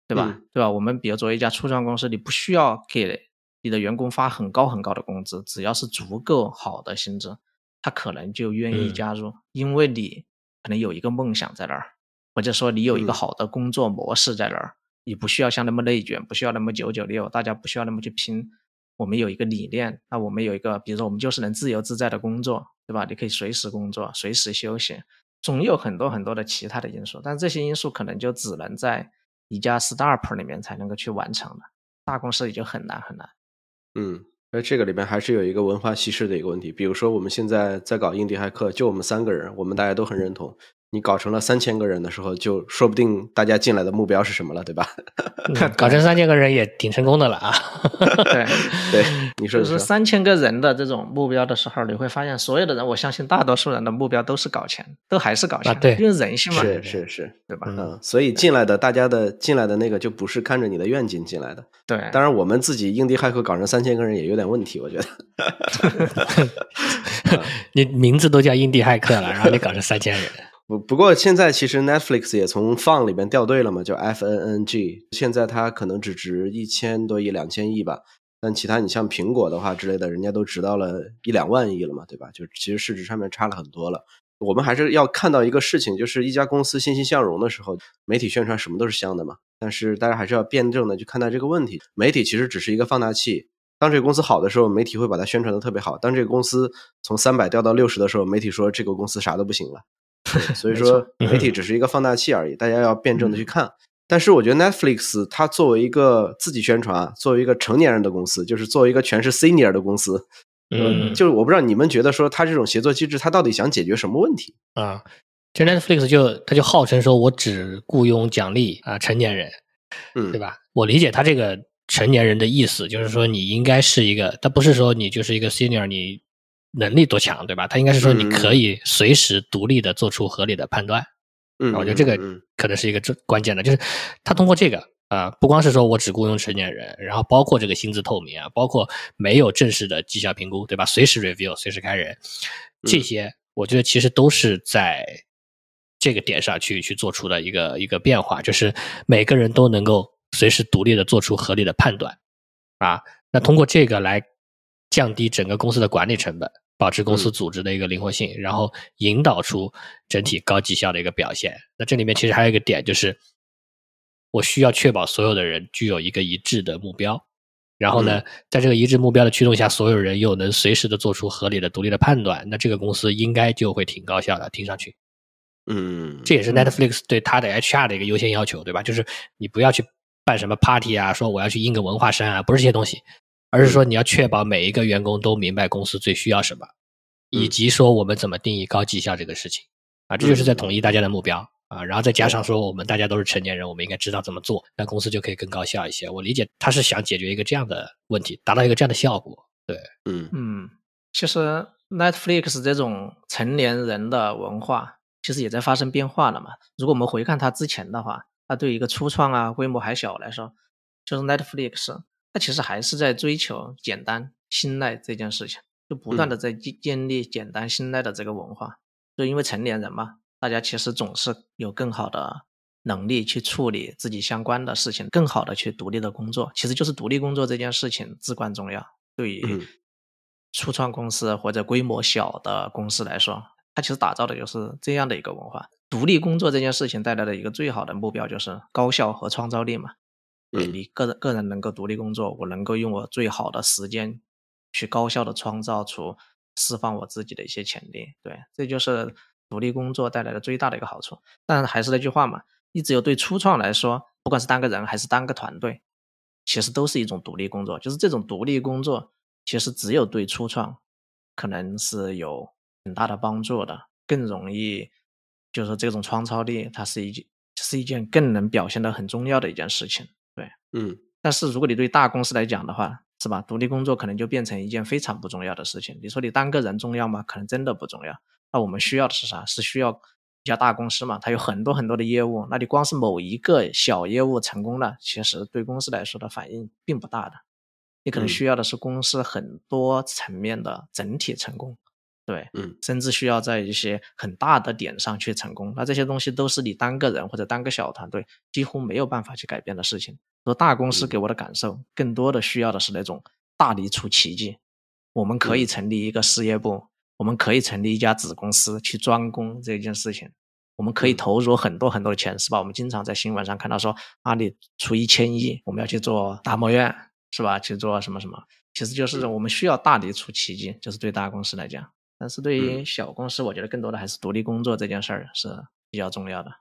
对吧？对吧？我们比如作为一家初创公司，你不需要给你的员工发很高很高的工资，只要是足够好的薪资，他可能就愿意加入，因为你可能有一个梦想在那儿，或者说你有一个好的工作模式在那儿，你不需要像那么内卷，不需要那么九九六，大家不需要那么去拼。我们有一个理念，那我们有一个，比如说我们就是能自由自在的工作，对吧？你可以随时工作，随时休息，总有很多很多的其他的因素，但这些因素可能就只能在。一家 startup 里面才能够去完成的，大公司也就很难很难。嗯，那这个里面还是有一个文化稀释的一个问题。比如说，我们现在在搞印第安客，就我们三个人，我们大家都很认同。你搞成了三千个人的时候，就说不定大家进来的目标是什么了，对吧？搞成三千个人也挺成功的了啊！对对，你说就是三千个人的这种目标的时候，你会发现所有的人，我相信大多数人的目标都是搞钱，都还是搞钱，对，因为人性嘛，是是是，对吧？嗯，所以进来的大家的进来的那个就不是看着你的愿景进来的。对，当然我们自己印地骇客搞成三千个人也有点问题，我觉得。你名字都叫印地骇客了，然后你搞成三千人。不不过现在其实 Netflix 也从 Fund 里边掉队了嘛，叫 F N N G，现在它可能只值一千多亿、两千亿吧。但其他你像苹果的话之类的，人家都值到了一两万亿了嘛，对吧？就其实市值上面差了很多了。我们还是要看到一个事情，就是一家公司欣欣向荣的时候，媒体宣传什么都是香的嘛。但是大家还是要辩证的去看待这个问题。媒体其实只是一个放大器，当这个公司好的时候，媒体会把它宣传的特别好；当这个公司从三百掉到六十的时候，媒体说这个公司啥都不行了。所以说，媒体只是一个放大器而已，大家要辩证的去看。但是我觉得 Netflix 它作为一个自己宣传，作为一个成年人的公司，就是作为一个全是 senior 的公司，嗯，就是我不知道你们觉得说它这种协作机制，它到底想解决什么问题啊？就 Netflix 就它就号称说我只雇佣奖励啊成年人，嗯，对吧？我理解它这个成年人的意思，就是说你应该是一个，他不是说你就是一个 senior 你。能力多强，对吧？他应该是说你可以随时独立的做出合理的判断。嗯，我觉得这个可能是一个最关键的，就是他通过这个啊，不光是说我只雇佣成年人，然后包括这个薪资透明啊，包括没有正式的绩效评估，对吧？随时 review，随时开人，这些我觉得其实都是在这个点上去去做出的一个一个变化，就是每个人都能够随时独立的做出合理的判断啊。那通过这个来。降低整个公司的管理成本，保持公司组织的一个灵活性，然后引导出整体高绩效的一个表现。那这里面其实还有一个点就是，我需要确保所有的人具有一个一致的目标。然后呢，在这个一致目标的驱动下，所有人又能随时的做出合理的、独立的判断，那这个公司应该就会挺高效的。听上去，嗯，这也是 Netflix 对它的 HR 的一个优先要求，对吧？就是你不要去办什么 party 啊，说我要去印个文化衫啊，不是这些东西，而是说你要确保每一个员工都明白公司最需要什么，以及说我们怎么定义高绩效这个事情啊，这就是在统一大家的目标。啊，然后再加上说，我们大家都是成年人，我们应该知道怎么做，那公司就可以更高效一些。我理解他是想解决一个这样的问题，达到一个这样的效果。对，嗯嗯，其实 Netflix 这种成年人的文化，其实也在发生变化了嘛。如果我们回看它之前的话，它对一个初创啊、规模还小来说，就是 Netflix，它其实还是在追求简单、信赖这件事情，就不断的在建建立简单、信赖的这个文化。就因为成年人嘛。大家其实总是有更好的能力去处理自己相关的事情，更好的去独立的工作，其实就是独立工作这件事情至关重要。对于初创公司或者规模小的公司来说，它其实打造的就是这样的一个文化。独立工作这件事情带来的一个最好的目标就是高效和创造力嘛。对你个人个人能够独立工作，我能够用我最好的时间去高效的创造出释放我自己的一些潜力。对，这就是。独立工作带来的最大的一个好处，但还是那句话嘛，你只有对初创来说，不管是单个人还是单个团队，其实都是一种独立工作。就是这种独立工作，其实只有对初创可能是有很大的帮助的，更容易，就是这种创造力，它是一件是一件更能表现的很重要的一件事情。对，嗯。但是如果你对大公司来讲的话，是吧？独立工作可能就变成一件非常不重要的事情。你说你单个人重要吗？可能真的不重要。那我们需要的是啥？是需要一家大公司嘛？它有很多很多的业务。那你光是某一个小业务成功了，其实对公司来说的反应并不大的。你可能需要的是公司很多层面的整体成功，对，嗯，甚至需要在一些很大的点上去成功。那这些东西都是你单个人或者单个小团队几乎没有办法去改变的事情。说大公司给我的感受，更多的需要的是那种大力出奇迹。我们可以成立一个事业部。我们可以成立一家子公司去专攻这件事情，我们可以投入很多很多的钱，是吧？我们经常在新闻上看到说，阿里出一千亿，我们要去做大模院，是吧？去做什么什么？其实就是我们需要大力出奇迹，就是对大公司来讲。但是对于小公司，我觉得更多的还是独立工作这件事儿是比较重要的。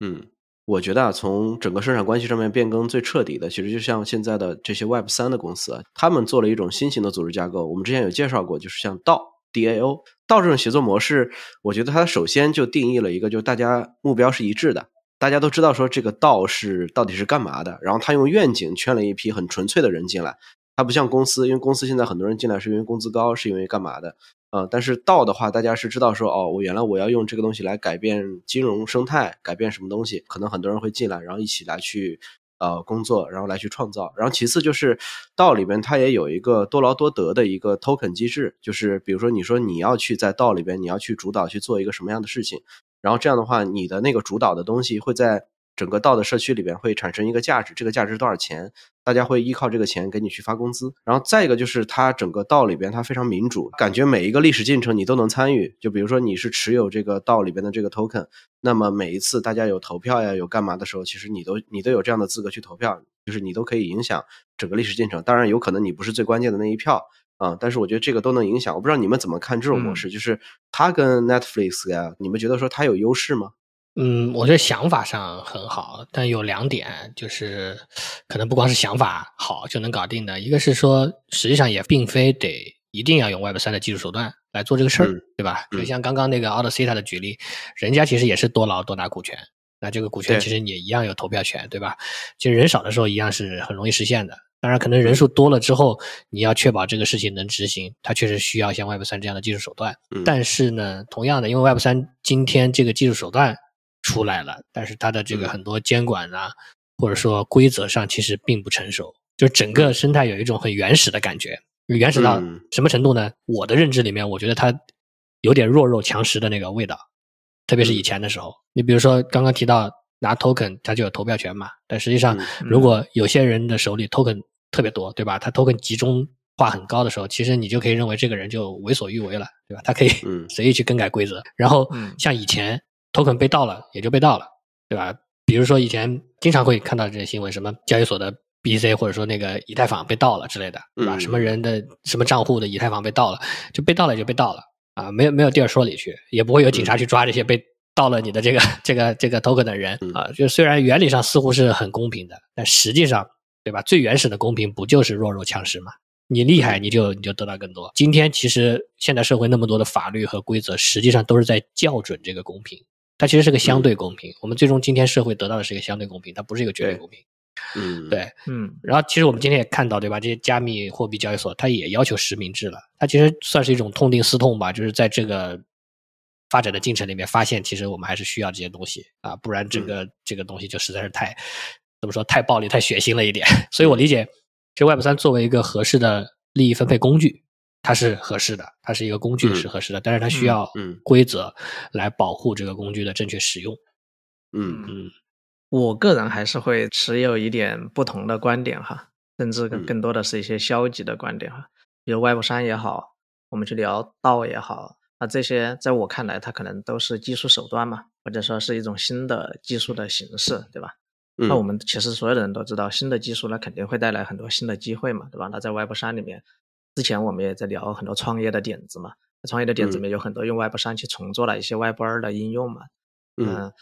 嗯，我觉得啊，从整个生产关系上面变更最彻底的，其实就像现在的这些 Web 三的公司，他们做了一种新型的组织架构。我们之前有介绍过，就是像道。DAO 道这种协作模式，我觉得它首先就定义了一个，就大家目标是一致的，大家都知道说这个道是到底是干嘛的。然后他用愿景圈了一批很纯粹的人进来，他不像公司，因为公司现在很多人进来是因为工资高，是因为干嘛的？呃，但是道的话，大家是知道说，哦，我原来我要用这个东西来改变金融生态，改变什么东西，可能很多人会进来，然后一起来去。呃，工作，然后来去创造，然后其次就是道里边它也有一个多劳多得的一个 token 机制，就是比如说你说你要去在道里边，你要去主导去做一个什么样的事情，然后这样的话，你的那个主导的东西会在。整个道的社区里边会产生一个价值，这个价值多少钱？大家会依靠这个钱给你去发工资。然后再一个就是它整个道里边它非常民主，感觉每一个历史进程你都能参与。就比如说你是持有这个道里边的这个 token，那么每一次大家有投票呀，有干嘛的时候，其实你都你都有这样的资格去投票，就是你都可以影响整个历史进程。当然有可能你不是最关键的那一票啊，但是我觉得这个都能影响。我不知道你们怎么看这种模式，就是它跟 Netflix 呀，你们觉得说它有优势吗？嗯，我觉得想法上很好，但有两点就是，可能不光是想法好就能搞定的。一个是说，实际上也并非得一定要用 Web 三的技术手段来做这个事儿，对吧？就像刚刚那个 a u t c i t a 的举例，人家其实也是多劳多拿股权，那这个股权其实也一样有投票权，对吧？其实人少的时候一样是很容易实现的。当然，可能人数多了之后，你要确保这个事情能执行，它确实需要像 Web 三这样的技术手段。但是呢，同样的，因为 Web 三今天这个技术手段。出来了，但是它的这个很多监管啊，或者说规则上其实并不成熟，就整个生态有一种很原始的感觉。原始到什么程度呢？我的认知里面，我觉得它有点弱肉强食的那个味道。特别是以前的时候，你比如说刚刚提到拿 token，它就有投票权嘛。但实际上，如果有些人的手里 token 特别多，对吧？他 token 集中化很高的时候，其实你就可以认为这个人就为所欲为了，对吧？他可以嗯随意去更改规则。然后嗯像以前 token 被盗了，也就被盗了，对吧？比如说以前经常会看到这些新闻，什么交易所的 BC 或者说那个以太坊被盗了之类的，对吧？嗯什么人的什么账户的以太坊被盗了，就被盗了也就被盗了啊，没有没有地儿说理去，也不会有警察去抓这些被盗了你的这个这个这个 token 的人嗯啊。就虽然原理上似乎是很公平的，但实际上，对吧？最原始的公平不就是弱肉强食吗？你厉害，你就你就得到更多。今天其实现代社会那么多的法律和规则，实际上都是在校准这个公平。它其实是个相对公平。我们最终今天社会得到的是一个相对公平，它不是一个绝对对公平。嗯，对，嗯然后其实我们今天也看到，对吧？这些加密货币交易所它也要求实名制了，它其实算是一种痛定思痛吧，就是在这个发展的进程里面，发现其实我们还是需要这些东西啊，不然这个、这个东西就实在是太怎么说太暴力、太血腥了一点。所以我理解，其实 Web 三作为一个合适的利益分配工具，它是合适的，它是一个工具嗯是合适的，但是它需要嗯规则来保护这个工具的正确使用。嗯嗯我个人还是会持有一点不同的观点哈，甚至更嗯更多的是一些消极的观点哈，比如 Web 三也好，我们去聊道也好，那这些在我看来，它可能都是技术手段嘛，或者说是一种新的技术的形式，对吧？嗯，那我们其实所有的人都知道，新的技术那肯定会带来很多新的机会嘛，对吧？那在 Web 三里面，之前我们也在聊很多创业的点子嘛，创业的点子里面有很多用 Web 三去重做了一些 Web 二的应用嘛，嗯嗯，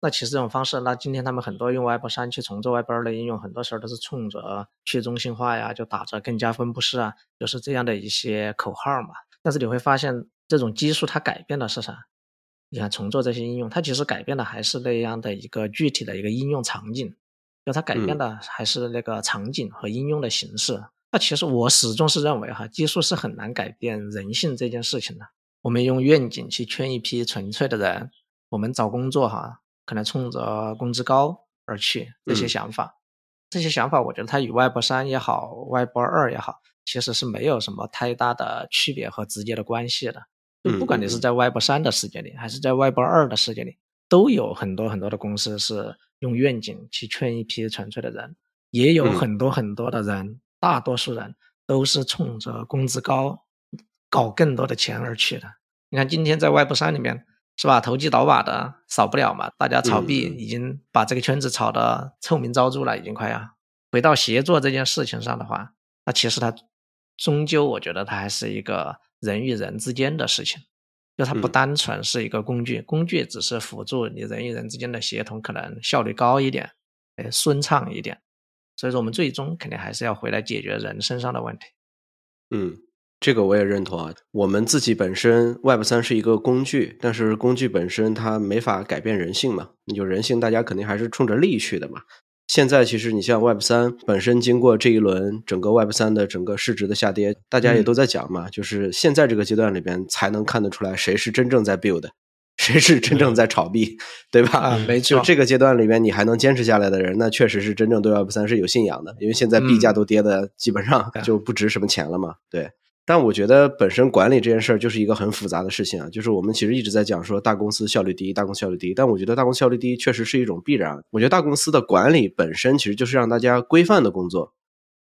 那其实这种方式，那今天他们很多用 Web 三去重做 Web 二的应用，很多时候都是冲着去中心化呀，就打着更加分布式啊，就是这样的一些口号嘛。但是你会发现，这种基数它改变的是啥？你看重做这些应用，它其实改变的还是那样的一个具体的一个应用场景，就它改变的还是那个场景和应用的形式。那其实我始终是认为哈，技术是很难改变人性这件事情的。我们用愿景去圈一批纯粹的人，我们找工作哈，可能冲着工资高而去，这些嗯想法，这些想法，我觉得它与 Web 三也好，Web 二也好，其实是没有什么太大的区别和直接的关系的。就不管你是在 Web 三的世界里，还是在 Web 二的世界里，都有很多很多的公司是用愿景去圈一批纯粹的人，也有嗯很多很多的人，大多数人都是冲着工资高、搞更多的钱而去的。你看今天在 Web 三里面，是吧？投机倒把的少不了嘛，大家炒币已经把这个圈子炒得臭名昭著了，已经快要。回到协作这件事情上的话，那其实它终究我觉得它还是一个人与人之间的事情，就它不嗯单纯是一个工具，工具只是辅助你人与人之间的协同，可能效率高一点，呃，顺畅一点。所以说，我们最终肯定还是要回来解决人身上的问题。嗯，这个我也认同啊。我们自己本身 Web 三是一个工具，但是工具本身它没法改变人性嘛。你就人性，大家肯定还是冲着利益去的嘛。现在其实你像 Web 三本身经过这一轮整个 Web 三的整个市值的下跌，大家也嗯都在讲嘛，就是现在这个阶段里边才能看得出来谁是真正在 build，谁是真正在炒币，对吧？啊没错就这个阶段里面你还能坚持下来的人，那确实是真正对 Web 三是有信仰的，因为现在币价嗯都跌的基本上就不值什么钱了嘛，对。但我觉得本身管理这件事儿就是一个很复杂的事情啊，就是我们其实一直在讲说大公司效率低，大公司效率低，但我觉得大公司效率低确实是一种必然。我觉得大公司的管理本身其实就是让大家规范的工作，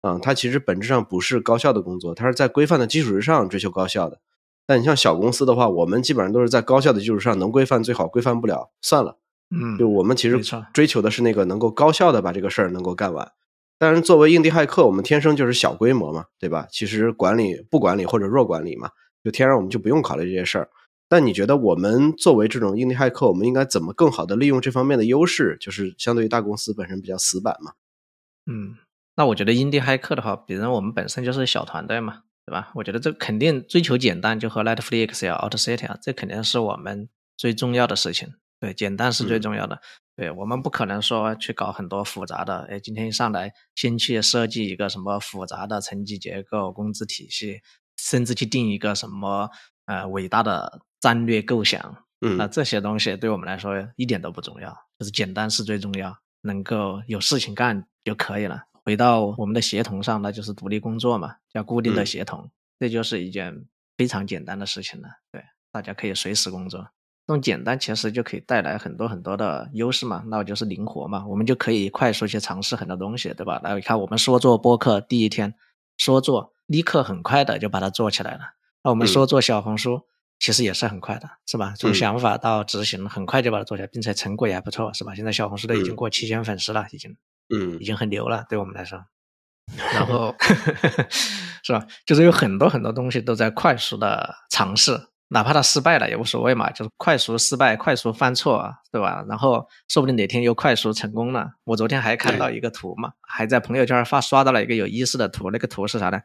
啊、它其实本质上不是高效的工作，它是在规范的基础之上追求高效的。但你像小公司的话，我们基本上都是在高效的基础上能规范最好，规范不了算了。嗯，就我们其实追求的是那个能够高效的把这个事儿能够干完。但是，作为印地骇客，我们天生就是小规模嘛，对吧？其实管理不管理或者弱管理嘛，就天然我们就不用考虑这些事儿。但你觉得我们作为这种印地骇客，我们应该怎么更好的利用这方面的优势？就是相对于大公司本身比较死板嘛。嗯，那我觉得印地骇客的话，比如我们本身就是小团队嘛，对吧？我觉得这肯定追求简单，就和 Netflix 呀、AutoCity 啊，这肯定是我们最重要的事情。对，简单是最嗯重要的。对我们不可能说去搞很多复杂的，哎，今天一上来先去设计一个什么复杂的层级结构、工资体系，甚至去定一个什么呃伟大的战略构想，嗯那这些东西对我们来说一点都不重要，就是简单是最重要，能够有事情干就可以了。回到我们的协同上，那就是独立工作嘛，叫固定的嗯协同，这就是一件非常简单的事情了。对，大家可以随时工作，这种简单其实就可以带来很多很多的优势嘛。那我就是灵活嘛，我们就可以快速去尝试很多东西，对吧？来，你看我们说做播客第一天说做，立刻很快的就把它做起来了。那我们说做小红书，其实也是很快的，是吧？从想法到执行，很快就把它做起来，并且成果也还不错，是吧？现在小红书都已经过七千粉丝了，已经，嗯已经很牛了，对我们来说。然后 是吧？就是有很多很多东西都在快速的尝试，哪怕它失败了也无所谓嘛，就是快速失败、快速犯错，对吧？然后说不定哪天又快速成功了。我昨天还看到一个图嘛，还在朋友圈发刷到了一个有意思的图，那个图是啥呢？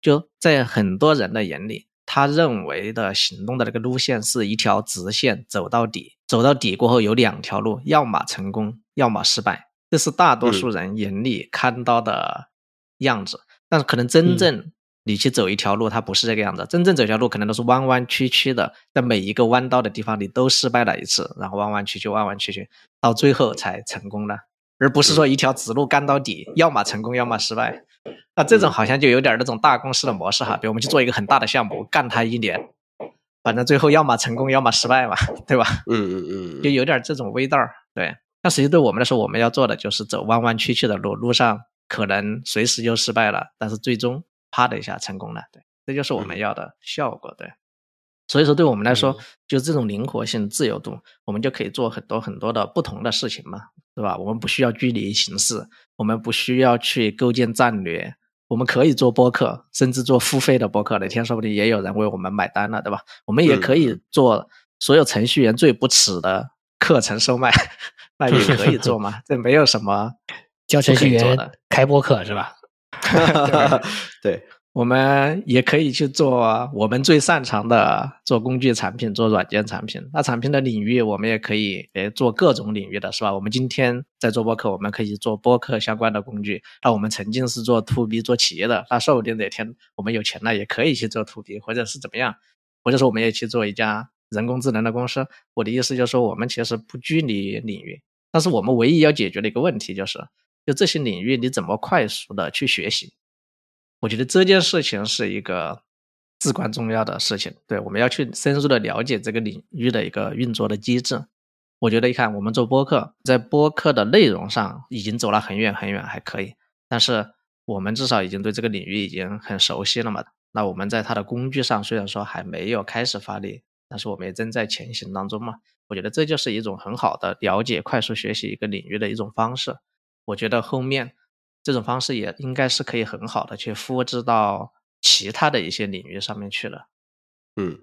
就在很多人的眼里，他认为的行动的那个路线是一条直线走到底，走到底过后有两条路，要么成功，要么失败。这是大多数人眼里看到的样子，但是可能真正你去走一条路，它不是这个样子。真正走一条路，可能都是弯弯曲曲的，在每一个弯道的地方，你都失败了一次，然后弯弯曲曲、弯弯曲曲，到最后才成功了，而不是说一条直路干到底，要么成功，要么失败。那这种好像就有点那种大公司的模式哈，比如我们去做一个很大的项目，干它一年，反正最后要么成功，要么失败嘛，对吧？嗯嗯嗯，就有点这种味道儿。对，但实际对我们来说，我们要做的就是走弯弯曲曲的路，路上可能随时就失败了，但是最终啪的一下成功了。对，这就是我们要的效果。对，所以说对我们来说，就这种灵活性、自由度，我们就可以做很多很多的不同的事情嘛，对吧？我们不需要拘泥形式，我们不需要去构建战略。我们可以做播客，甚至做付费的播客，哪天说不定也有人为我们买单了，对吧？我们也可以做所有程序员最不耻的课程售卖，那也可以做嘛，这没有什么 教程序员开播课是吧？对，我们也可以去做我们最擅长的，做工具产品，做软件产品。那产品的领域，我们也可以诶做各种领域的，是吧？我们今天在做播客，我们可以做播客相关的工具。那我们曾经是做 to B 做企业的，那说不定哪天我们有钱了，也可以去做 to B，或者是怎么样，或者说我们也去做一家人工智能的公司。我的意思就是说，我们其实不拘泥领域，但是我们唯一要解决的一个问题就是，就这些领域你怎么快速的去学习。我觉得这件事情是一个至关重要的事情。对，我们要去深入的了解这个领域的一个运作的机制。我觉得，一看我们做播客，在播客的内容上已经走了很远很远，还可以。但是我们至少已经对这个领域已经很熟悉了嘛。那我们在它的工具上虽然说还没有开始发力，但是我们也正在前行当中嘛。我觉得这就是一种很好的了解、快速学习一个领域的一种方式。我觉得后面。这种方式也应该是可以很好的去复制到其他的一些领域上面去了。嗯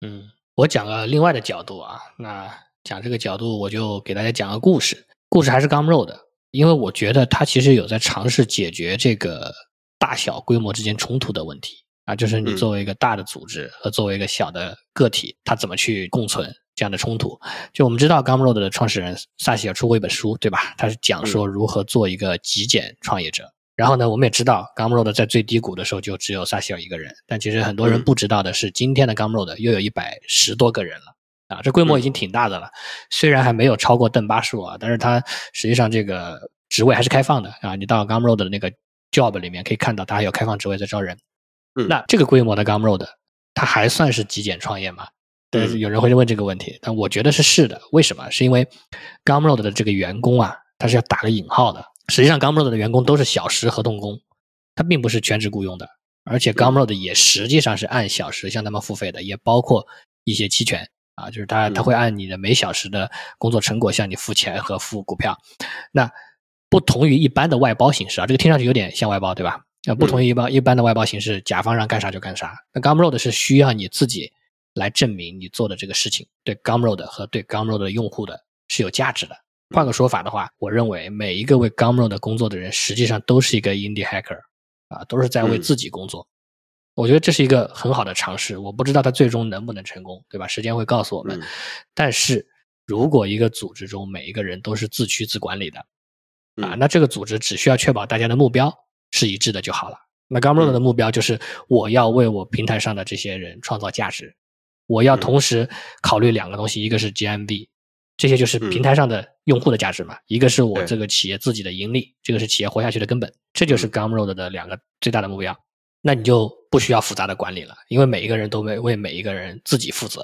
嗯，我讲个另外的角度啊，那讲这个角度，我就给大家讲个故事。故事还是 Gumroad 的，因为我觉得它其实有在尝试解决这个大小规模之间冲突的问题啊，就是你嗯作为一个大的组织和作为一个小的个体，它怎么去共存这样的冲突。就我们知道 Gumroad 的创始人萨希尔出过一本书，对吧？他是讲说如何做一个极简创业者。然后呢，我们也知道 Gumroad 在最低谷的时候就只有萨希尔一个人，但其实很多人嗯不知道的是，今天的 Gumroad 又有一百十多个人了。啊，这规模已经挺大的了，虽然还没有超过邓巴数啊，但是它实际上这个职位还是开放的啊。你到 Gumroad 的那个 job 里面可以看到，它还有开放职位在招人。嗯那这个规模的 Gumroad，它还算是极简创业吗？但是有人会问这个问题，但我觉得是是的。为什么？是因为 Gumroad 的这个员工啊，他是要打个引号的。实际上，Gumroad 的员工都是小时合同工，他并不是全职雇佣的，而且 Gumroad 也实际上是按小时向他们付费的，也包括一些期权啊，就是他他会按你的每小时的工作成果向你付钱和付股票。那不同于一般的外包形式啊，这个听上去有点像外包，对吧？呃，不同于一般一般的外包形式，甲方让干啥就干啥。那 Gumroad 是需要你自己来证明你做的这个事情对 Gumroad 和对 Gumroad 的用户的是有价值的。换个说法的话，我认为每一个为 Gumroad 工作的人，实际上都是一个 indie hacker 啊，都是在为嗯自己工作。我觉得这是一个很好的尝试，我不知道它最终能不能成功，对吧？时间会告诉我们。嗯但是如果一个组织中每一个人都是自驱自管理的，啊，嗯那这个组织只需要确保大家的目标是一致的就好了。那 Gumroad 的目标就是我要为我平台上的这些人创造价值，我要嗯同时考虑两个东西，一个是 GMV，这些就是嗯平台上的用户的价值嘛，一个是我这个企业自己的盈利，这个是企业活下去的根本，这就是嗯 Gumroad 的两个最大的目标。那你就不需要复杂的管理了，因为每一个人都为为每一个人自己负责。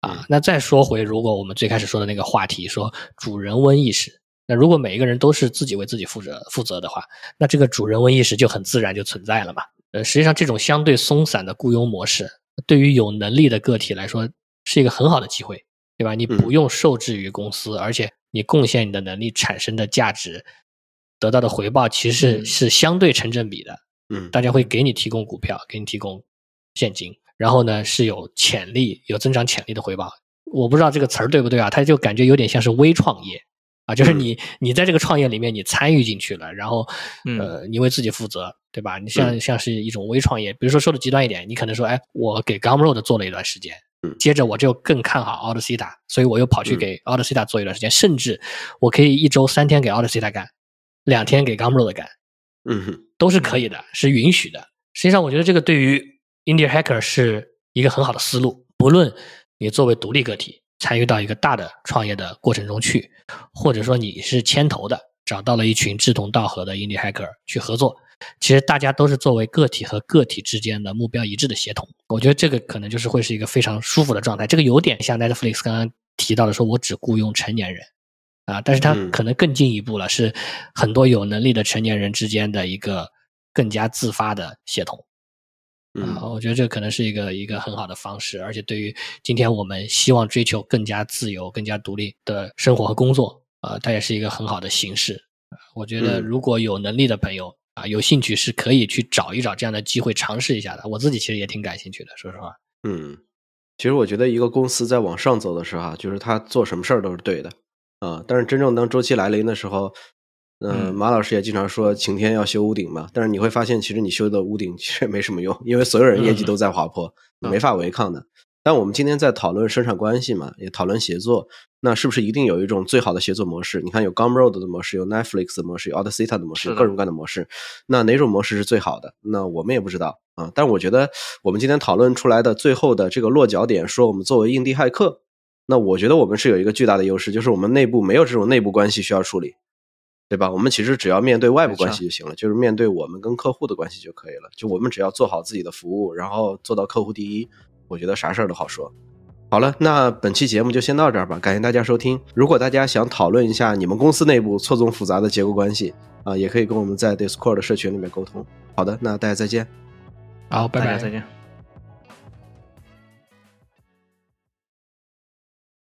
啊嗯，那再说回，如果我们最开始说的那个话题，说主人翁意识，那如果每一个人都是自己为自己负责负责的话，那这个主人翁意识就很自然就存在了嘛，呃，实际上这种相对松散的雇佣模式，对于有能力的个体来说是一个很好的机会，对吧？你不用受制于公司，而且你贡献你的能力产生的价值，得到的回报其实是相对成正比的。嗯，大家会给你提供股票，给你提供现金，然后呢是有潜力、有增长潜力的回报。我不知道这个词儿对不对啊？它就感觉有点像是微创业。啊，就是你，你在这个创业里面，你参与进去了，然后，呃，你为自己负责，对吧？你像像是一种微创业，比如说说的极端一点，你可能说，哎，我给 Gumroad 做了一段时间，接着我就更看好 a u t o c i t a 所以我又跑去给 a u t o c i t a 做一段时间，甚至我可以一周三天给 a u t o c i t a 干，两天给 Gumroad 干，嗯，都是可以的，是允许的。实际上，我觉得这个对于 Indie Hacker 是一个很好的思路，不论你作为独立个体。参与到一个大的创业的过程中去，或者说你是牵头的，找到了一群志同道合的 indie hacker 去合作，其实大家都是作为个体和个体之间的目标一致的协同。我觉得这个可能就是会是一个非常舒服的状态。这个有点像 Netflix 刚刚提到的，说我只雇佣成年人啊，但是它可能更进一步了，是很多有能力的成年人之间的一个更加自发的协同。嗯，我觉得这可能是一个一个很好的方式，而且对于今天我们希望追求更加自由、更加独立的生活和工作，啊，它也是一个很好的形式。我觉得如果有能力的朋友啊，有兴趣是可以去找一找这样的机会尝试一下的。我自己其实也挺感兴趣的，说实话。嗯，其实我觉得一个公司在往上走的时候，就是他做什么事儿都是对的啊，但是真正当周期来临的时候。嗯，马老师也经常说晴天要修屋顶嘛，但是你会发现，其实你修的屋顶其实也没什么用，因为所有人业绩都在滑坡，没法违抗的。但我们今天在讨论生产关系嘛，也讨论协作，那是不是一定有一种最好的协作模式？你看有 Gumroad 的模式，有 Netflix 的模式，有 Audacity 的模式，各种各样的模式，那哪种模式是最好的？那我们也不知道啊。但我觉得我们今天讨论出来的最后的这个落脚点，说我们作为印地骇客，那我觉得我们是有一个巨大的优势，就是我们内部没有这种内部关系需要处理。对吧？我们其实只要面对外部关系就行了，就是面对我们跟客户的关系就可以了。就我们只要做好自己的服务，然后做到客户第一，我觉得啥事儿都好说。好了，那本期节目就先到这儿吧，感谢大家收听。如果大家想讨论一下你们公司内部错综复杂的结构关系啊，也可以跟我们在 Discord 社群里面沟通。好的，那大家再见。好，拜拜，再见。